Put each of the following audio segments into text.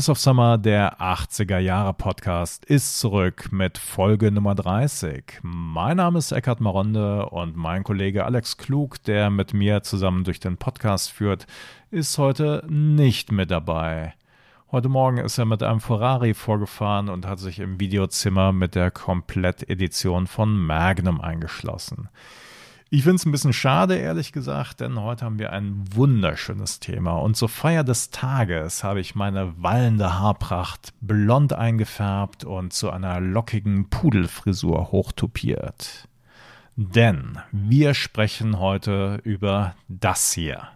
Voice of Summer, der 80er Jahre Podcast, ist zurück mit Folge Nummer 30. Mein Name ist Eckhard Maronde und mein Kollege Alex Klug, der mit mir zusammen durch den Podcast führt, ist heute nicht mit dabei. Heute Morgen ist er mit einem Ferrari vorgefahren und hat sich im Videozimmer mit der Komplettedition von Magnum eingeschlossen. Ich finde es ein bisschen schade, ehrlich gesagt, denn heute haben wir ein wunderschönes Thema. Und zur Feier des Tages habe ich meine wallende Haarpracht blond eingefärbt und zu einer lockigen Pudelfrisur hochtupiert. Denn wir sprechen heute über das hier.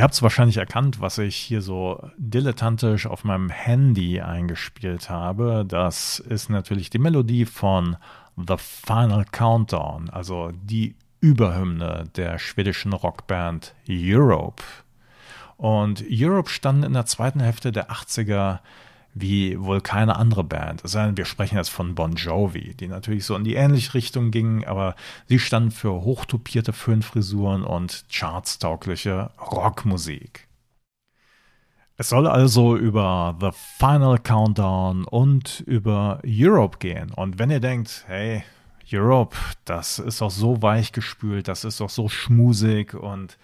Ihr habt es wahrscheinlich erkannt, was ich hier so dilettantisch auf meinem Handy eingespielt habe. Das ist natürlich die Melodie von The Final Countdown, also die Überhymne der schwedischen Rockband Europe. Und Europe stand in der zweiten Hälfte der 80er wie wohl keine andere Band. Denn, wir sprechen jetzt von Bon Jovi, die natürlich so in die ähnliche Richtung gingen, aber sie standen für hochtopierte Föhnfrisuren und chartstaugliche Rockmusik. Es soll also über The Final Countdown und über Europe gehen. Und wenn ihr denkt, hey, Europe, das ist doch so weich gespült, das ist doch so schmusig und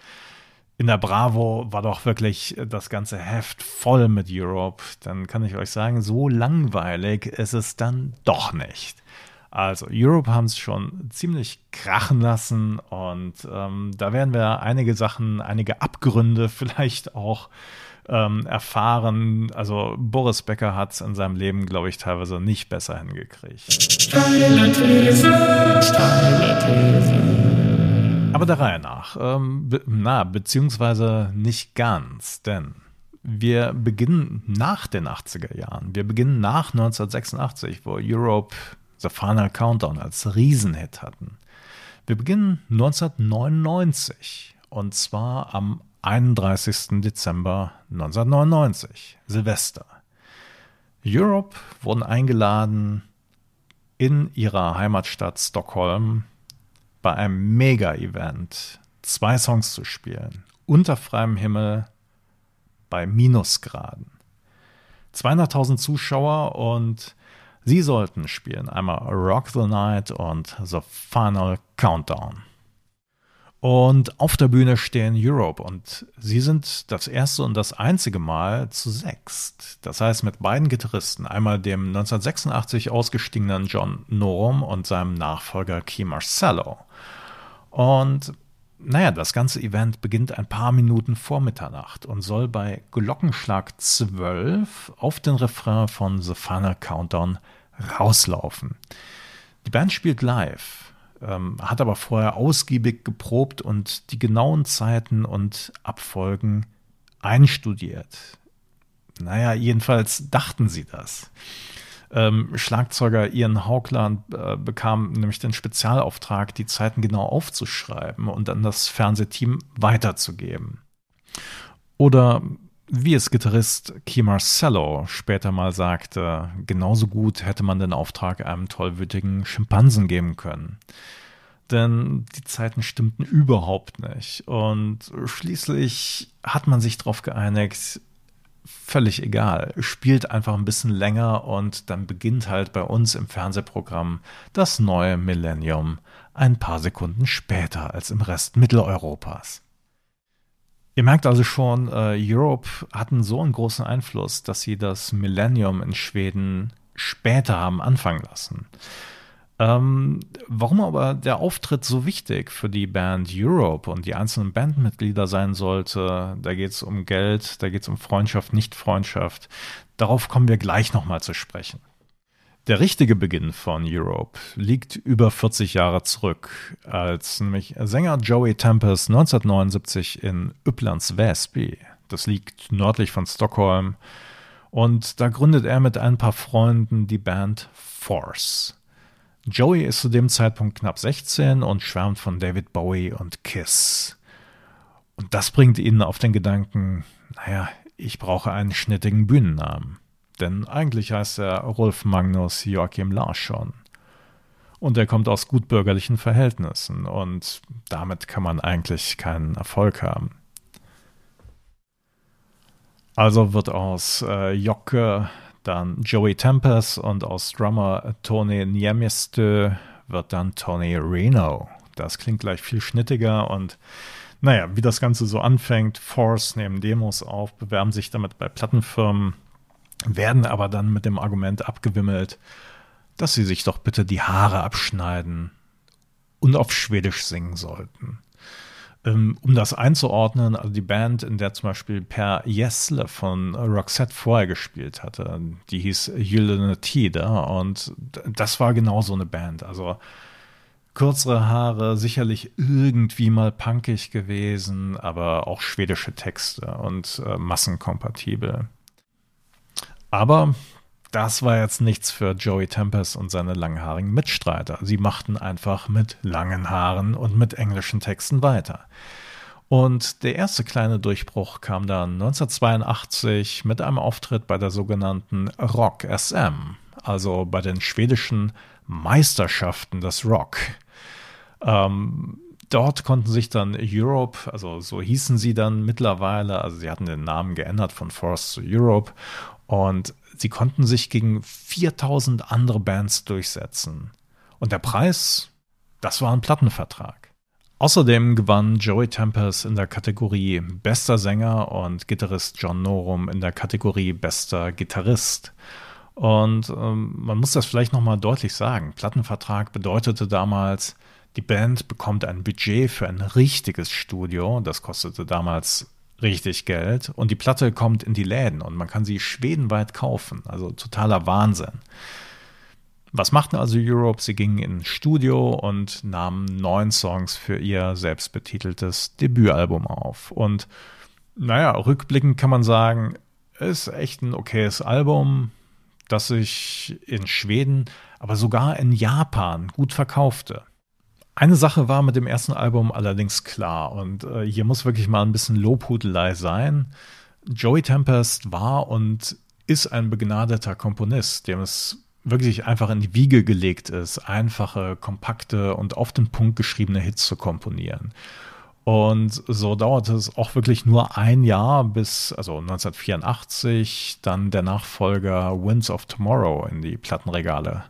in der Bravo war doch wirklich das ganze Heft voll mit Europe. Dann kann ich euch sagen, so langweilig ist es dann doch nicht. Also Europe haben es schon ziemlich krachen lassen und ähm, da werden wir einige Sachen, einige Abgründe vielleicht auch ähm, erfahren. Also Boris Becker hat es in seinem Leben, glaube ich, teilweise nicht besser hingekriegt. Steile These, steile These. Aber der Reihe nach. Ähm, be na, beziehungsweise nicht ganz, denn wir beginnen nach den 80er Jahren. Wir beginnen nach 1986, wo Europe The Final Countdown als Riesenhit hatten. Wir beginnen 1999 und zwar am 31. Dezember 1999, Silvester. Europe wurden eingeladen, in ihrer Heimatstadt Stockholm bei einem Mega-Event zwei Songs zu spielen. Unter freiem Himmel bei Minusgraden. 200.000 Zuschauer und sie sollten spielen einmal Rock the Night und The Final Countdown. Und auf der Bühne stehen Europe und sie sind das erste und das einzige Mal zu sechst. Das heißt mit beiden Gitarristen, einmal dem 1986 ausgestiegenen John Norum und seinem Nachfolger Key Marcello. Und naja, das ganze Event beginnt ein paar Minuten vor Mitternacht und soll bei Glockenschlag 12 auf den Refrain von The Final Countdown rauslaufen. Die Band spielt live, ähm, hat aber vorher ausgiebig geprobt und die genauen Zeiten und Abfolgen einstudiert. Naja, jedenfalls dachten sie das. Ähm, Schlagzeuger Ian Haugland äh, bekam nämlich den Spezialauftrag, die Zeiten genau aufzuschreiben und an das Fernsehteam weiterzugeben. Oder wie es Gitarrist Key Marcello später mal sagte, genauso gut hätte man den Auftrag einem tollwütigen Schimpansen geben können. Denn die Zeiten stimmten überhaupt nicht. Und schließlich hat man sich darauf geeinigt, völlig egal. Spielt einfach ein bisschen länger und dann beginnt halt bei uns im Fernsehprogramm das neue Millennium ein paar Sekunden später als im Rest Mitteleuropas. Ihr merkt also schon, äh, Europe hatten so einen großen Einfluss, dass sie das Millennium in Schweden später haben anfangen lassen. Ähm, warum aber der Auftritt so wichtig für die Band Europe und die einzelnen Bandmitglieder sein sollte, da geht es um Geld, da geht es um Freundschaft, Nicht-Freundschaft, darauf kommen wir gleich nochmal zu sprechen. Der richtige Beginn von Europe liegt über 40 Jahre zurück, als nämlich Sänger Joey Tempest 1979 in Upplands Väsby, das liegt nördlich von Stockholm, und da gründet er mit ein paar Freunden die Band Force. Joey ist zu dem Zeitpunkt knapp 16 und schwärmt von David Bowie und Kiss. Und das bringt ihn auf den Gedanken, naja, ich brauche einen schnittigen Bühnennamen. Denn eigentlich heißt er Rolf Magnus Joachim Larsson. Und er kommt aus gutbürgerlichen Verhältnissen und damit kann man eigentlich keinen Erfolg haben. Also wird aus äh, Jocke dann Joey Tempest und aus Drummer Tony Niemistö wird dann Tony Reno. Das klingt gleich viel schnittiger und naja, wie das Ganze so anfängt, Force nehmen Demos auf, bewerben sich damit bei Plattenfirmen, werden aber dann mit dem Argument abgewimmelt, dass sie sich doch bitte die Haare abschneiden und auf Schwedisch singen sollten. Ähm, um das einzuordnen, also die Band, in der zum Beispiel Per Gessle von Roxette vorher gespielt hatte, die hieß Gyllene Tide und das war genau so eine Band. Also kürzere Haare, sicherlich irgendwie mal punkig gewesen, aber auch schwedische Texte und äh, massenkompatibel. Aber das war jetzt nichts für Joey Tempest und seine langhaarigen Mitstreiter. Sie machten einfach mit langen Haaren und mit englischen Texten weiter. Und der erste kleine Durchbruch kam dann 1982 mit einem Auftritt bei der sogenannten Rock SM, also bei den schwedischen Meisterschaften des Rock. Ähm, dort konnten sich dann Europe, also so hießen sie dann mittlerweile, also sie hatten den Namen geändert von Force zu Europe und sie konnten sich gegen 4000 andere Bands durchsetzen. Und der Preis, das war ein Plattenvertrag. Außerdem gewann Joey Tempest in der Kategorie Bester Sänger und Gitarrist John Norum in der Kategorie Bester Gitarrist. Und ähm, man muss das vielleicht nochmal deutlich sagen. Plattenvertrag bedeutete damals, die Band bekommt ein Budget für ein richtiges Studio. Das kostete damals richtig Geld. Und die Platte kommt in die Läden und man kann sie schwedenweit kaufen. Also totaler Wahnsinn. Was machten also Europe? Sie gingen ins Studio und nahmen neun Songs für ihr selbstbetiteltes Debütalbum auf. Und naja, rückblickend kann man sagen, ist echt ein okayes Album, das sich in Schweden, aber sogar in Japan gut verkaufte. Eine Sache war mit dem ersten Album allerdings klar und äh, hier muss wirklich mal ein bisschen Lobhudelei sein. Joey Tempest war und ist ein begnadeter Komponist, dem es wirklich einfach in die Wiege gelegt ist, einfache, kompakte und auf den Punkt geschriebene Hits zu komponieren. Und so dauerte es auch wirklich nur ein Jahr bis, also 1984, dann der Nachfolger Winds of Tomorrow in die Plattenregale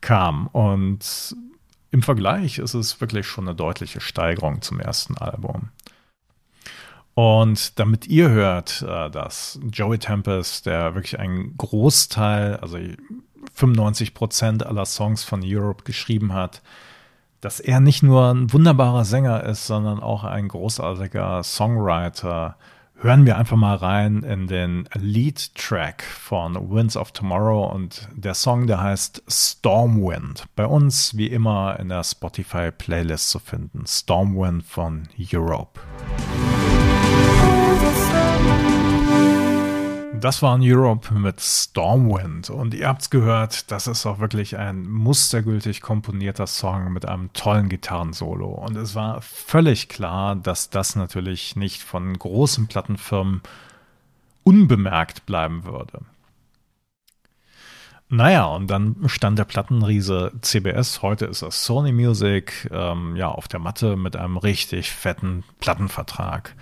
kam. Und im Vergleich ist es wirklich schon eine deutliche Steigerung zum ersten Album. Und damit ihr hört, äh, dass Joey Tempest, der wirklich einen Großteil, also 95 Prozent aller Songs von Europe geschrieben hat, dass er nicht nur ein wunderbarer Sänger ist, sondern auch ein großartiger Songwriter, hören wir einfach mal rein in den Lead-Track von Winds of Tomorrow und der Song, der heißt Stormwind. Bei uns wie immer in der Spotify-Playlist zu finden. Stormwind von Europe. Das war in Europe mit Stormwind und ihr habt's gehört, das ist auch wirklich ein mustergültig komponierter Song mit einem tollen Gitarrensolo und es war völlig klar, dass das natürlich nicht von großen Plattenfirmen unbemerkt bleiben würde. Naja, und dann stand der Plattenriese CBS, heute ist das Sony Music, ähm, ja, auf der Matte mit einem richtig fetten Plattenvertrag.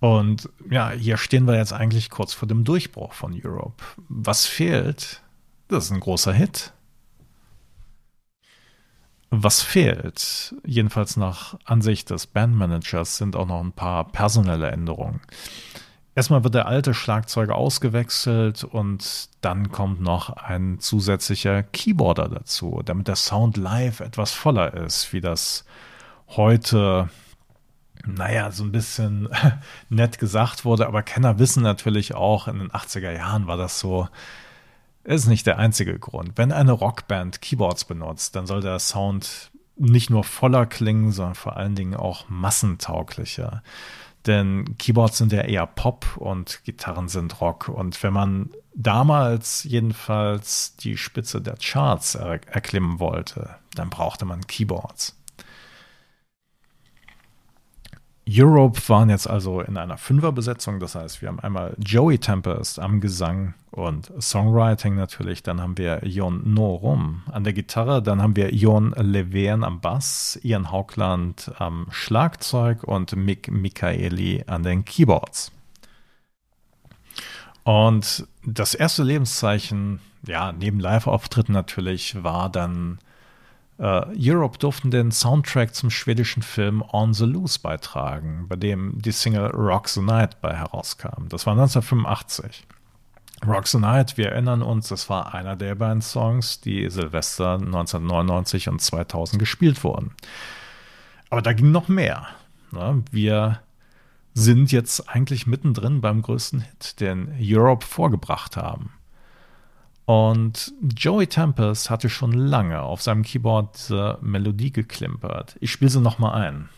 Und ja, hier stehen wir jetzt eigentlich kurz vor dem Durchbruch von Europe. Was fehlt? Das ist ein großer Hit. Was fehlt, jedenfalls nach Ansicht des Bandmanagers, sind auch noch ein paar personelle Änderungen. Erstmal wird der alte Schlagzeuger ausgewechselt und dann kommt noch ein zusätzlicher Keyboarder dazu, damit der Sound live etwas voller ist, wie das heute naja, so ein bisschen nett gesagt wurde, aber Kenner wissen natürlich auch, in den 80er Jahren war das so, ist nicht der einzige Grund. Wenn eine Rockband Keyboards benutzt, dann soll der Sound nicht nur voller klingen, sondern vor allen Dingen auch massentauglicher. Denn Keyboards sind ja eher Pop und Gitarren sind Rock. Und wenn man damals jedenfalls die Spitze der Charts er erklimmen wollte, dann brauchte man Keyboards. Europe waren jetzt also in einer Fünferbesetzung, das heißt, wir haben einmal Joey Tempest am Gesang und Songwriting natürlich, dann haben wir Jon Norum an der Gitarre, dann haben wir Jon Levern am Bass, Ian Haugland am Schlagzeug und Mick Michaeli an den Keyboards. Und das erste Lebenszeichen, ja, neben Live-Auftritten natürlich, war dann äh, Europe durften den Soundtrack zum schwedischen Film On the Loose beitragen, bei dem die Single Rock the Night bei herauskam. Das war 1985. Rock the Night, wir erinnern uns, das war einer der beiden Songs, die Silvester 1999 und 2000 gespielt wurden. Aber da ging noch mehr. Ne? Wir sind jetzt eigentlich mittendrin beim größten Hit, den Europe vorgebracht haben. Und Joey Tempest hatte schon lange auf seinem Keyboard diese Melodie geklimpert. Ich spiele sie nochmal ein.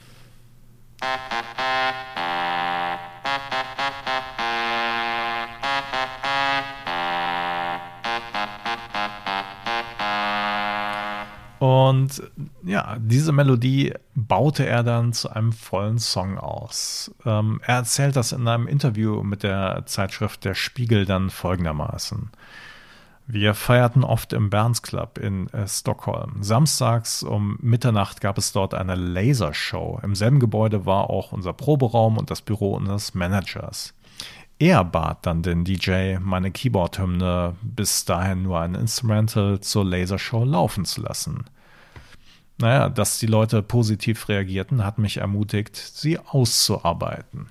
Und ja, diese Melodie baute er dann zu einem vollen Song aus. Ähm, er erzählt das in einem Interview mit der Zeitschrift Der Spiegel dann folgendermaßen. Wir feierten oft im Berns Club in äh, Stockholm. Samstags um Mitternacht gab es dort eine Lasershow. Im selben Gebäude war auch unser Proberaum und das Büro unseres Managers. Er bat dann den DJ, meine Keyboard-Hymne, bis dahin nur ein Instrumental zur Lasershow laufen zu lassen. Naja, dass die Leute positiv reagierten, hat mich ermutigt, sie auszuarbeiten.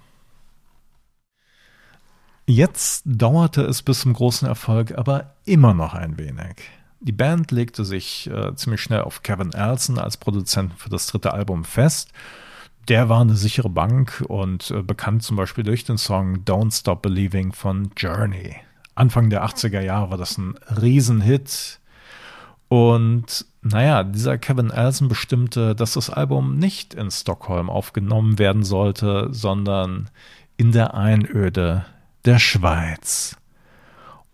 Jetzt dauerte es bis zum großen Erfolg aber immer noch ein wenig. Die Band legte sich äh, ziemlich schnell auf Kevin Elson als Produzenten für das dritte Album fest. Der war eine sichere Bank und äh, bekannt zum Beispiel durch den Song Don't Stop Believing von Journey. Anfang der 80er Jahre war das ein Riesenhit. Und naja, dieser Kevin Elson bestimmte, dass das Album nicht in Stockholm aufgenommen werden sollte, sondern in der Einöde der Schweiz.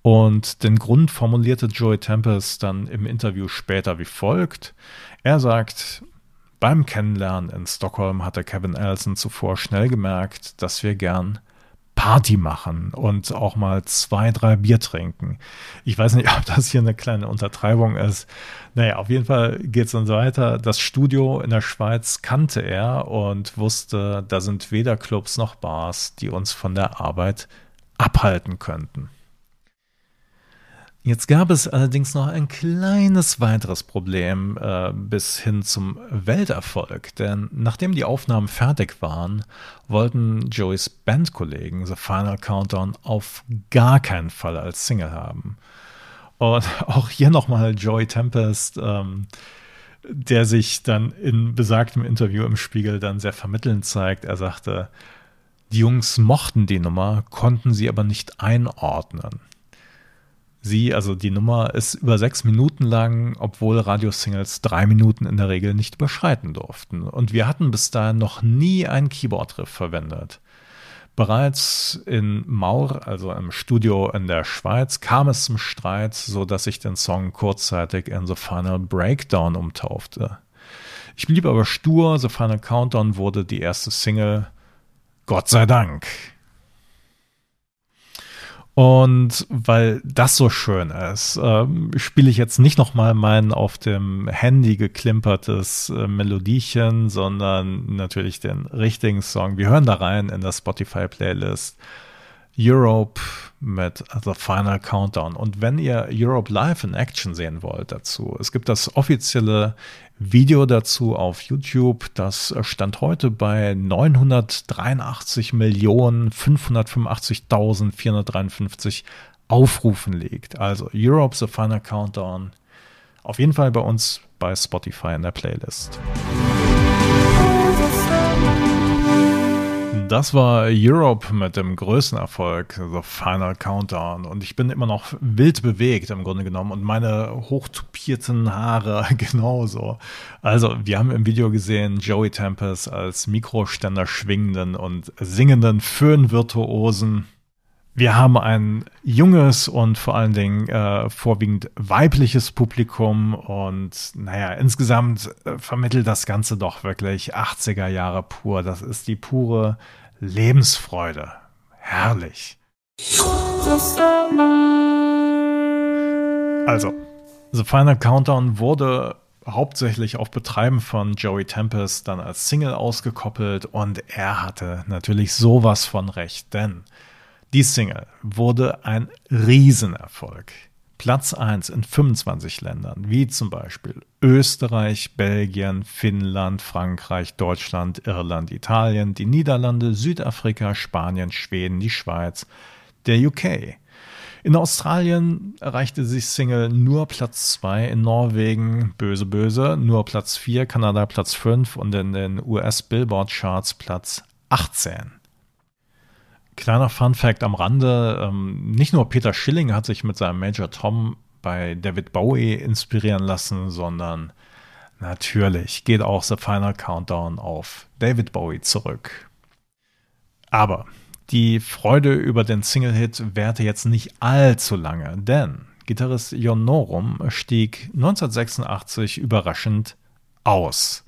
Und den Grund formulierte Joey Tempest dann im Interview später wie folgt. Er sagt, beim Kennenlernen in Stockholm hatte Kevin Elson zuvor schnell gemerkt, dass wir gern Party machen und auch mal zwei, drei Bier trinken. Ich weiß nicht, ob das hier eine kleine Untertreibung ist. Naja, auf jeden Fall geht es dann weiter. Das Studio in der Schweiz kannte er und wusste, da sind weder Clubs noch Bars, die uns von der Arbeit abhalten könnten. Jetzt gab es allerdings noch ein kleines weiteres Problem äh, bis hin zum Welterfolg, denn nachdem die Aufnahmen fertig waren, wollten Joeys Bandkollegen The Final Countdown auf gar keinen Fall als Single haben. Und auch hier nochmal Joey Tempest, ähm, der sich dann in besagtem Interview im Spiegel dann sehr vermittelnd zeigt. Er sagte, die Jungs mochten die Nummer, konnten sie aber nicht einordnen. Sie, also die Nummer, ist über sechs Minuten lang, obwohl Radiosingles drei Minuten in der Regel nicht überschreiten durften. Und wir hatten bis dahin noch nie einen Keyboard-Riff verwendet. Bereits in Maur, also im Studio in der Schweiz, kam es zum Streit, so dass ich den Song kurzzeitig in The Final Breakdown umtaufte. Ich blieb aber stur, The Final Countdown wurde die erste Single, Gott sei Dank. Und weil das so schön ist, ähm, spiele ich jetzt nicht nochmal mein auf dem Handy geklimpertes äh, Melodiechen, sondern natürlich den richtigen Song. Wir hören da rein in das Spotify-Playlist. Europe mit The Final Countdown. Und wenn ihr Europe Live in Action sehen wollt dazu, es gibt das offizielle Video dazu auf YouTube. Das stand heute bei 983 Millionen 585.453 Aufrufen liegt. Also Europe The Final Countdown. Auf jeden Fall bei uns bei Spotify in der Playlist. Das war Europe mit dem größten Erfolg, The Final Countdown. Und ich bin immer noch wild bewegt im Grunde genommen und meine hochtupierten Haare genauso. Also, wir haben im Video gesehen Joey Tempest als Mikroständer schwingenden und singenden Föhnvirtuosen. Wir haben ein junges und vor allen Dingen äh, vorwiegend weibliches Publikum und naja, insgesamt äh, vermittelt das Ganze doch wirklich 80er Jahre pur. Das ist die pure Lebensfreude. Herrlich. Also, The Final Countdown wurde hauptsächlich auf Betreiben von Joey Tempest dann als Single ausgekoppelt und er hatte natürlich sowas von recht, denn die Single wurde ein Riesenerfolg. Platz 1 in 25 Ländern, wie zum Beispiel Österreich, Belgien, Finnland, Frankreich, Deutschland, Irland, Italien, die Niederlande, Südafrika, Spanien, Schweden, die Schweiz, der UK. In Australien erreichte sich Single nur Platz 2, in Norwegen, böse, böse, nur Platz 4, Kanada Platz 5 und in den US Billboard Charts Platz 18. Kleiner Fun Fact am Rande: ähm, Nicht nur Peter Schilling hat sich mit seinem Major Tom bei David Bowie inspirieren lassen, sondern natürlich geht auch The Final Countdown auf David Bowie zurück. Aber die Freude über den Single-Hit währte jetzt nicht allzu lange, denn Gitarrist Jon Norum stieg 1986 überraschend aus.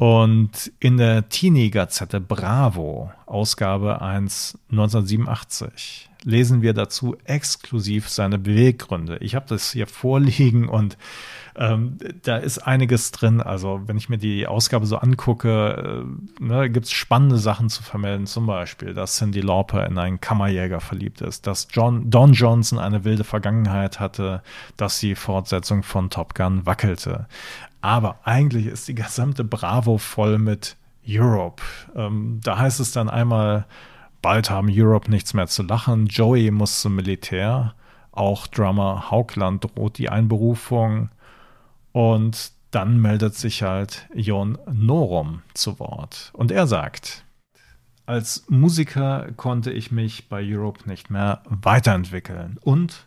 Und in der Teenie-Gazette Bravo, Ausgabe 1 1987, lesen wir dazu exklusiv seine Beweggründe. Ich habe das hier vorliegen und ähm, da ist einiges drin. Also wenn ich mir die Ausgabe so angucke, äh, ne, gibt es spannende Sachen zu vermelden. Zum Beispiel, dass Cindy Lauper in einen Kammerjäger verliebt ist, dass John, Don Johnson eine wilde Vergangenheit hatte, dass die Fortsetzung von Top Gun wackelte. Aber eigentlich ist die gesamte Bravo voll mit Europe. Ähm, da heißt es dann einmal, bald haben Europe nichts mehr zu lachen. Joey muss zum Militär. Auch Drummer Haugland droht die Einberufung. Und dann meldet sich halt Jon Norum zu Wort. Und er sagt, als Musiker konnte ich mich bei Europe nicht mehr weiterentwickeln. Und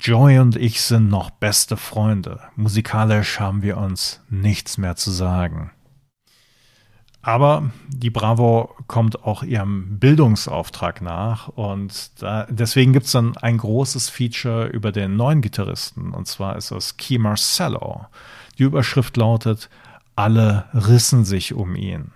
Joy und ich sind noch beste Freunde. Musikalisch haben wir uns nichts mehr zu sagen. Aber die Bravo kommt auch ihrem Bildungsauftrag nach und da, deswegen gibt es dann ein großes Feature über den neuen Gitarristen und zwar ist es Key Marcello. Die Überschrift lautet Alle rissen sich um ihn.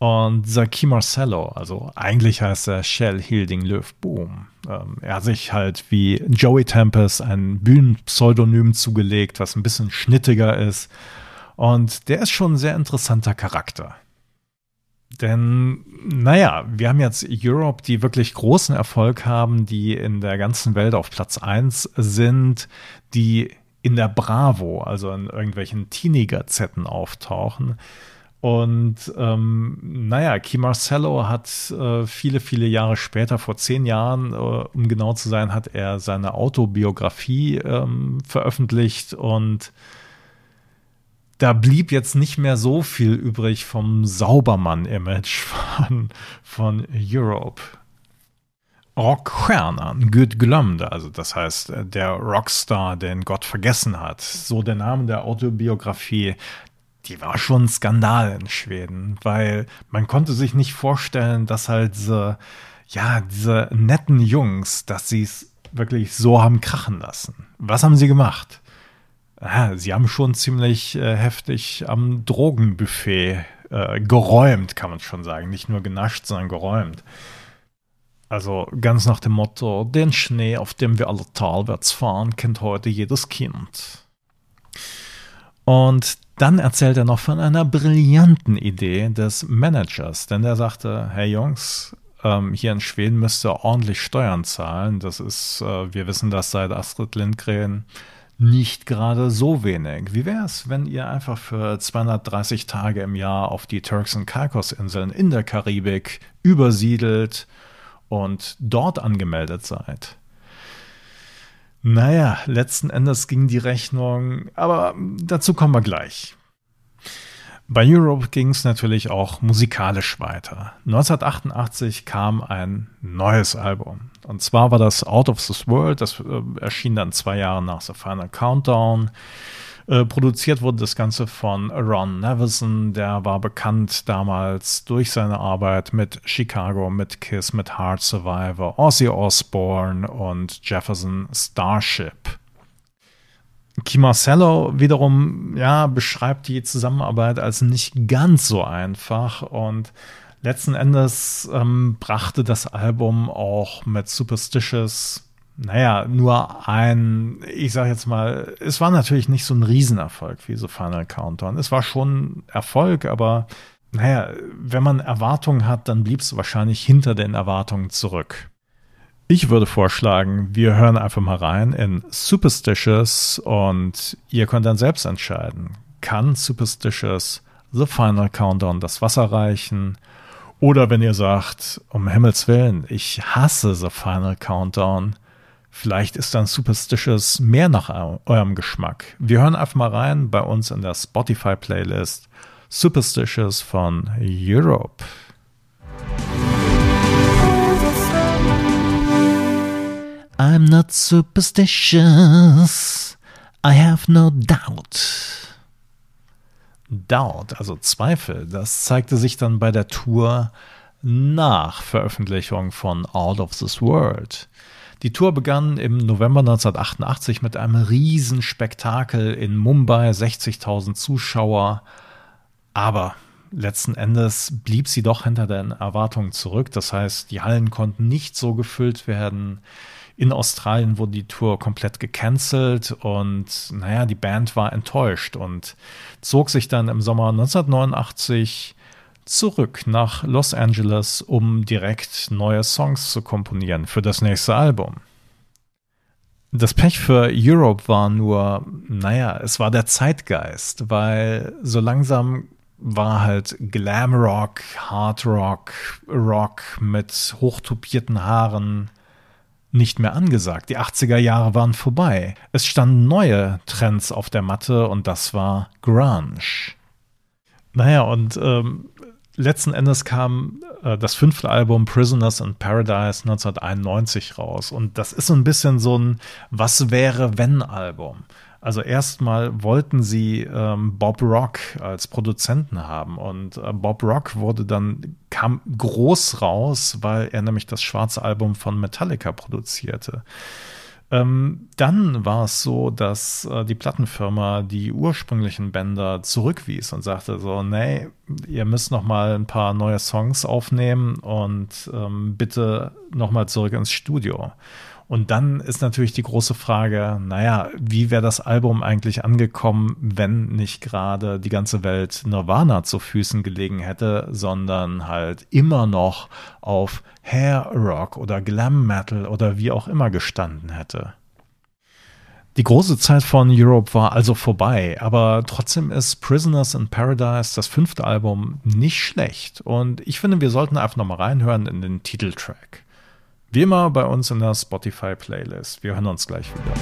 Und Saki Marcello, also eigentlich heißt er Shell Hilding Löw Boom. Ähm, er hat sich halt wie Joey Tempest ein Bühnenpseudonym zugelegt, was ein bisschen schnittiger ist. Und der ist schon ein sehr interessanter Charakter. Denn, naja, wir haben jetzt Europe, die wirklich großen Erfolg haben, die in der ganzen Welt auf Platz 1 sind, die in der Bravo, also in irgendwelchen Teenie-Gazetten auftauchen. Und ähm, naja, Key Marcello hat äh, viele, viele Jahre später, vor zehn Jahren, äh, um genau zu sein, hat er seine Autobiografie ähm, veröffentlicht und da blieb jetzt nicht mehr so viel übrig vom Saubermann-Image von, von Europe. Rockstjärnan, Gud glömde, also das heißt der Rockstar, den Gott vergessen hat. So der Name der Autobiografie, die war schon ein Skandal in Schweden, weil man konnte sich nicht vorstellen, dass halt diese, ja, diese netten Jungs, dass sie es wirklich so haben krachen lassen. Was haben sie gemacht? Ah, sie haben schon ziemlich äh, heftig am Drogenbuffet äh, geräumt, kann man schon sagen. Nicht nur genascht, sondern geräumt. Also ganz nach dem Motto, den Schnee, auf dem wir alle talwärts fahren, kennt heute jedes Kind. Und dann erzählt er noch von einer brillanten Idee des Managers, denn er sagte, hey Jungs, ähm, hier in Schweden müsst ihr ordentlich Steuern zahlen. Das ist, äh, wir wissen das seit Astrid Lindgren, nicht gerade so wenig. Wie wäre es, wenn ihr einfach für 230 Tage im Jahr auf die Turks und Caicos-Inseln in der Karibik übersiedelt und dort angemeldet seid? Naja, letzten Endes ging die Rechnung, aber dazu kommen wir gleich. Bei Europe ging es natürlich auch musikalisch weiter. 1988 kam ein neues Album. Und zwar war das Out of This World. Das äh, erschien dann zwei Jahre nach The Final Countdown. Äh, produziert wurde das Ganze von Ron Nevison. Der war bekannt damals durch seine Arbeit mit Chicago, mit Kiss, mit Hard Survivor, Ozzy Osbourne und Jefferson Starship. Key Marcello wiederum ja, beschreibt die Zusammenarbeit als nicht ganz so einfach und letzten Endes ähm, brachte das Album auch mit Superstitious, naja, nur ein, ich sag jetzt mal, es war natürlich nicht so ein Riesenerfolg wie so Final Countdown. Es war schon Erfolg, aber naja, wenn man Erwartungen hat, dann blieb es wahrscheinlich hinter den Erwartungen zurück. Ich würde vorschlagen, wir hören einfach mal rein in Superstitious und ihr könnt dann selbst entscheiden. Kann Superstitious The Final Countdown das Wasser reichen? Oder wenn ihr sagt, um Himmels Willen, ich hasse The Final Countdown, vielleicht ist dann Superstitious mehr nach eurem Geschmack. Wir hören einfach mal rein bei uns in der Spotify-Playlist Superstitious von Europe. I'm not superstitious. I have no doubt. Doubt, also Zweifel, das zeigte sich dann bei der Tour nach Veröffentlichung von Out of This World. Die Tour begann im November 1988 mit einem Riesenspektakel in Mumbai, 60.000 Zuschauer. Aber letzten Endes blieb sie doch hinter den Erwartungen zurück. Das heißt, die Hallen konnten nicht so gefüllt werden. In Australien wurde die Tour komplett gecancelt und naja, die Band war enttäuscht und zog sich dann im Sommer 1989 zurück nach Los Angeles, um direkt neue Songs zu komponieren für das nächste Album. Das Pech für Europe war nur, naja, es war der Zeitgeist, weil so langsam war halt Glam Rock, Hard Rock, mit hochtupierten Haaren, nicht mehr angesagt. Die 80er Jahre waren vorbei. Es standen neue Trends auf der Matte und das war Grunge. Naja, und ähm, letzten Endes kam äh, das fünfte Album Prisoners in Paradise 1991 raus. Und das ist so ein bisschen so ein Was wäre wenn Album. Also erstmal wollten sie ähm, Bob Rock als Produzenten haben und äh, Bob Rock wurde dann kam groß raus, weil er nämlich das schwarze Album von Metallica produzierte. Ähm, dann war es so, dass äh, die Plattenfirma die ursprünglichen Bänder zurückwies und sagte so, nee, ihr müsst noch mal ein paar neue Songs aufnehmen und ähm, bitte noch mal zurück ins Studio. Und dann ist natürlich die große Frage, naja, wie wäre das Album eigentlich angekommen, wenn nicht gerade die ganze Welt Nirvana zu Füßen gelegen hätte, sondern halt immer noch auf Hair Rock oder Glam Metal oder wie auch immer gestanden hätte. Die große Zeit von Europe war also vorbei, aber trotzdem ist Prisoners in Paradise, das fünfte Album, nicht schlecht. Und ich finde, wir sollten einfach nochmal reinhören in den Titeltrack. Wie immer bei uns in der Spotify-Playlist. Wir hören uns gleich wieder.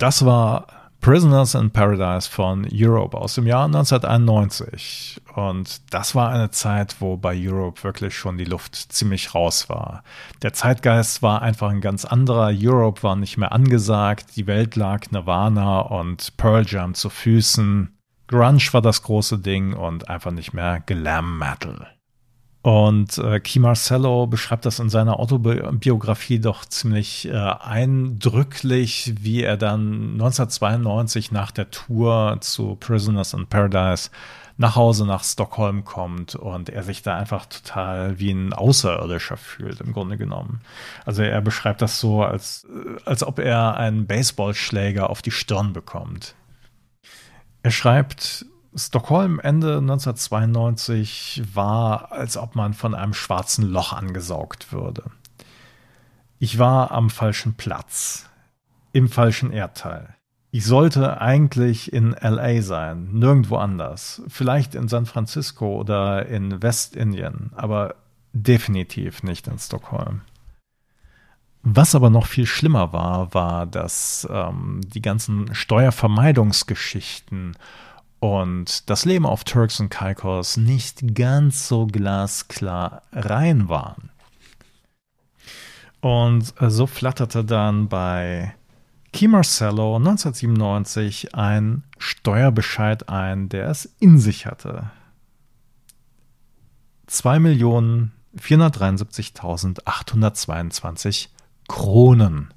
Das war Prisoners in Paradise von Europe aus dem Jahr 1991. Und das war eine Zeit, wo bei Europe wirklich schon die Luft ziemlich raus war. Der Zeitgeist war einfach ein ganz anderer. Europe war nicht mehr angesagt. Die Welt lag Nirvana und Pearl Jam zu Füßen. Grunge war das große Ding und einfach nicht mehr Glam Metal. Und äh, Key Marcello beschreibt das in seiner Autobiografie doch ziemlich äh, eindrücklich, wie er dann 1992 nach der Tour zu Prisoners in Paradise nach Hause nach Stockholm kommt und er sich da einfach total wie ein Außerirdischer fühlt, im Grunde genommen. Also er beschreibt das so, als, äh, als ob er einen Baseballschläger auf die Stirn bekommt. Er schreibt, Stockholm Ende 1992 war, als ob man von einem schwarzen Loch angesaugt würde. Ich war am falschen Platz, im falschen Erdteil. Ich sollte eigentlich in LA sein, nirgendwo anders. Vielleicht in San Francisco oder in Westindien, aber definitiv nicht in Stockholm. Was aber noch viel schlimmer war, war, dass ähm, die ganzen Steuervermeidungsgeschichten und das Leben auf Turks und Caicos nicht ganz so glasklar rein waren. Und äh, so flatterte dann bei Key Marcello 1997 ein Steuerbescheid ein, der es in sich hatte. 2.473.822 Kronen.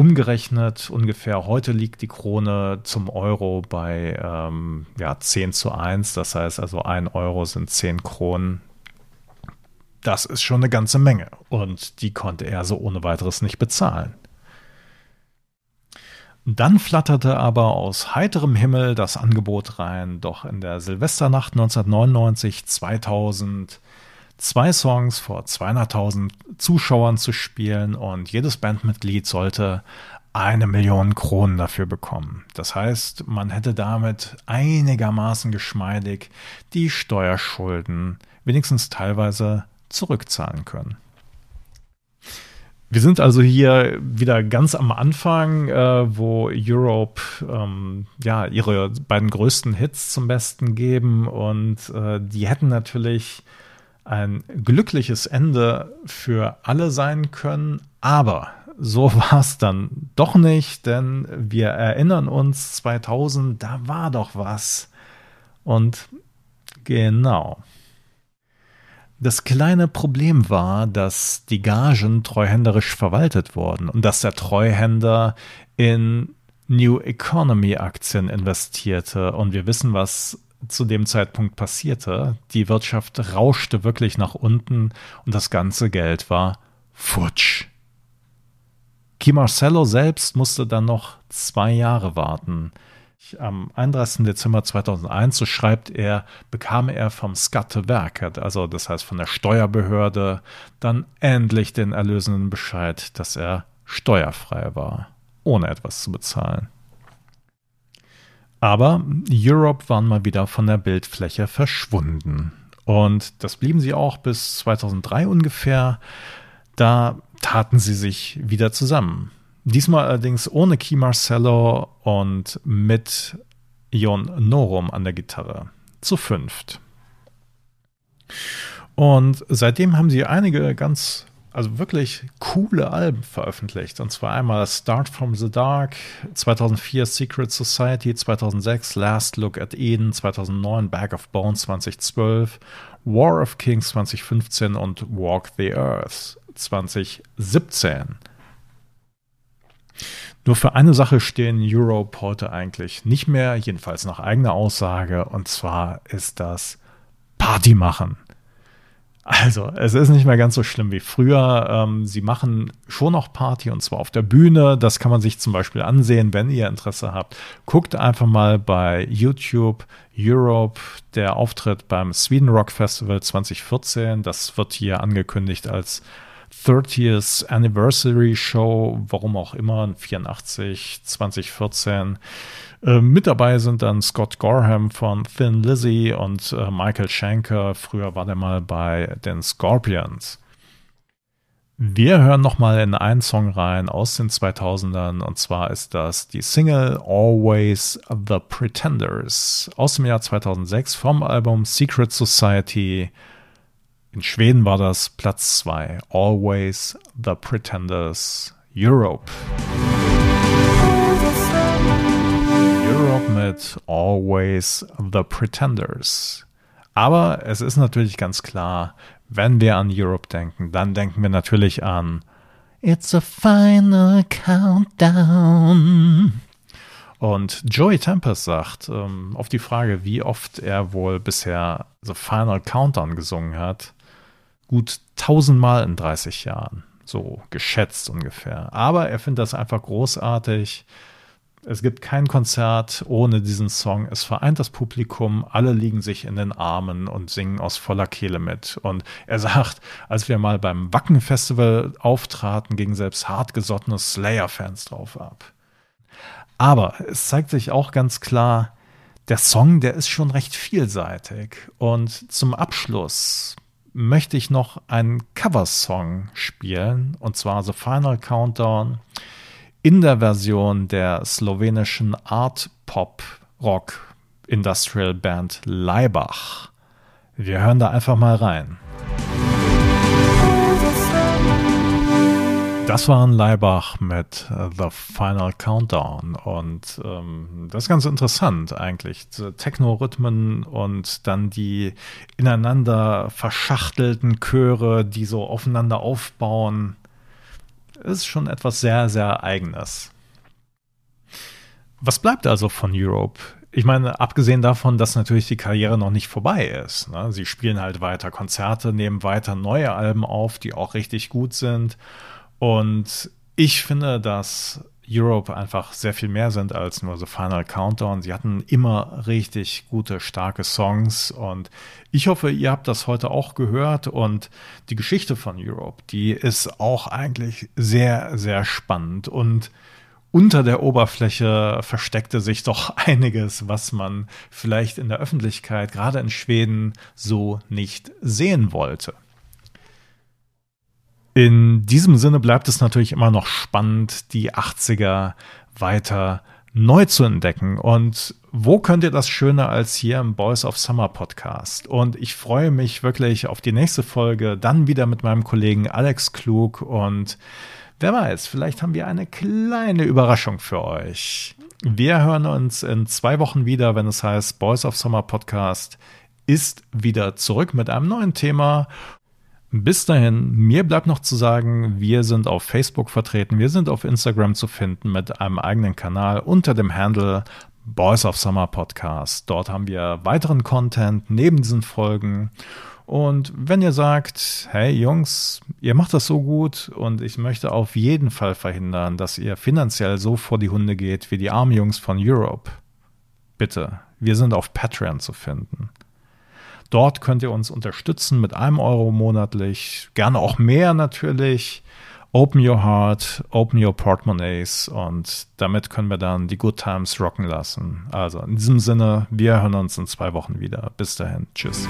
Umgerechnet ungefähr, heute liegt die Krone zum Euro bei ähm, ja, 10 zu 1. Das heißt also, 1 Euro sind 10 Kronen das ist schon eine ganze Menge. Und die konnte er so ohne weiteres nicht bezahlen. Dann flatterte aber aus heiterem Himmel das Angebot rein, doch in der Silvesternacht 1999, 2000 zwei Songs vor 200.000 Zuschauern zu spielen und jedes Bandmitglied sollte eine Million Kronen dafür bekommen. Das heißt, man hätte damit einigermaßen geschmeidig die Steuerschulden wenigstens teilweise zurückzahlen können. Wir sind also hier wieder ganz am Anfang, äh, wo Europe ähm, ja ihre beiden größten Hits zum Besten geben und äh, die hätten natürlich ein glückliches Ende für alle sein können, aber so war es dann doch nicht, denn wir erinnern uns 2000, da war doch was. Und genau. Das kleine Problem war, dass die Gagen treuhänderisch verwaltet wurden und dass der Treuhänder in New Economy Aktien investierte. Und wir wissen, was zu dem Zeitpunkt passierte. Die Wirtschaft rauschte wirklich nach unten und das ganze Geld war futsch. Key Marcello selbst musste dann noch zwei Jahre warten, am 31. Dezember 2001, so schreibt er, bekam er vom Skatteverket, also das heißt von der Steuerbehörde, dann endlich den erlösenden Bescheid, dass er steuerfrei war, ohne etwas zu bezahlen. Aber Europe waren mal wieder von der Bildfläche verschwunden. Und das blieben sie auch bis 2003 ungefähr. Da taten sie sich wieder zusammen. Diesmal allerdings ohne Key Marcello und mit Ion Norum an der Gitarre. Zu fünft. Und seitdem haben sie einige ganz, also wirklich coole Alben veröffentlicht. Und zwar einmal Start from the Dark, 2004 Secret Society, 2006 Last Look at Eden, 2009 Bag of Bones 2012, War of Kings 2015 und Walk the Earth 2017. Nur für eine Sache stehen Europe heute eigentlich nicht mehr, jedenfalls nach eigener Aussage, und zwar ist das Party machen. Also, es ist nicht mehr ganz so schlimm wie früher. Ähm, sie machen schon noch Party und zwar auf der Bühne. Das kann man sich zum Beispiel ansehen, wenn ihr Interesse habt. Guckt einfach mal bei YouTube Europe, der Auftritt beim Sweden Rock Festival 2014. Das wird hier angekündigt als 30th Anniversary Show, warum auch immer, 84, 2014. Äh, mit dabei sind dann Scott Gorham von Thin Lizzy und äh, Michael Schenker. Früher war der mal bei den Scorpions. Wir hören nochmal in einen Song rein aus den 2000ern und zwar ist das die Single Always the Pretenders aus dem Jahr 2006 vom Album Secret Society. In Schweden war das Platz 2. Always the Pretenders Europe. Europe mit Always the Pretenders. Aber es ist natürlich ganz klar, wenn wir an Europe denken, dann denken wir natürlich an It's a final countdown. Und Joey Tempest sagt ähm, auf die Frage, wie oft er wohl bisher The Final Countdown gesungen hat, gut tausendmal in 30 Jahren. So geschätzt ungefähr. Aber er findet das einfach großartig. Es gibt kein Konzert ohne diesen Song. Es vereint das Publikum, alle liegen sich in den Armen und singen aus voller Kehle mit. Und er sagt, als wir mal beim Wacken-Festival auftraten, gingen selbst hartgesottene Slayer-Fans drauf ab. Aber es zeigt sich auch ganz klar, der Song, der ist schon recht vielseitig. Und zum Abschluss möchte ich noch einen Coversong spielen, und zwar The Final Countdown in der Version der slowenischen Art Pop Rock Industrial Band Leibach. Wir hören da einfach mal rein. Das war ein Leibach mit uh, The Final Countdown und ähm, das ist ganz interessant eigentlich. Techno-Rhythmen und dann die ineinander verschachtelten Chöre, die so aufeinander aufbauen, ist schon etwas sehr, sehr Eigenes. Was bleibt also von Europe? Ich meine, abgesehen davon, dass natürlich die Karriere noch nicht vorbei ist. Ne? Sie spielen halt weiter Konzerte, nehmen weiter neue Alben auf, die auch richtig gut sind und ich finde, dass Europe einfach sehr viel mehr sind als nur The Final Countdown. Sie hatten immer richtig gute, starke Songs und ich hoffe, ihr habt das heute auch gehört und die Geschichte von Europe, die ist auch eigentlich sehr, sehr spannend und unter der Oberfläche versteckte sich doch einiges, was man vielleicht in der Öffentlichkeit, gerade in Schweden, so nicht sehen wollte. In diesem Sinne bleibt es natürlich immer noch spannend, die 80er weiter neu zu entdecken. Und wo könnt ihr das schöner als hier im Boys of Summer Podcast? Und ich freue mich wirklich auf die nächste Folge, dann wieder mit meinem Kollegen Alex Klug. Und wer weiß, vielleicht haben wir eine kleine Überraschung für euch. Wir hören uns in zwei Wochen wieder, wenn es heißt Boys of Summer Podcast ist wieder zurück mit einem neuen Thema. Bis dahin, mir bleibt noch zu sagen, wir sind auf Facebook vertreten, wir sind auf Instagram zu finden mit einem eigenen Kanal unter dem Handle Boys of Summer Podcast. Dort haben wir weiteren Content neben diesen Folgen. Und wenn ihr sagt, hey Jungs, ihr macht das so gut und ich möchte auf jeden Fall verhindern, dass ihr finanziell so vor die Hunde geht wie die armen Jungs von Europe, bitte, wir sind auf Patreon zu finden. Dort könnt ihr uns unterstützen mit einem Euro monatlich, gerne auch mehr natürlich. Open your heart, open your portemonnaies und damit können wir dann die Good Times rocken lassen. Also in diesem Sinne, wir hören uns in zwei Wochen wieder. Bis dahin, tschüss.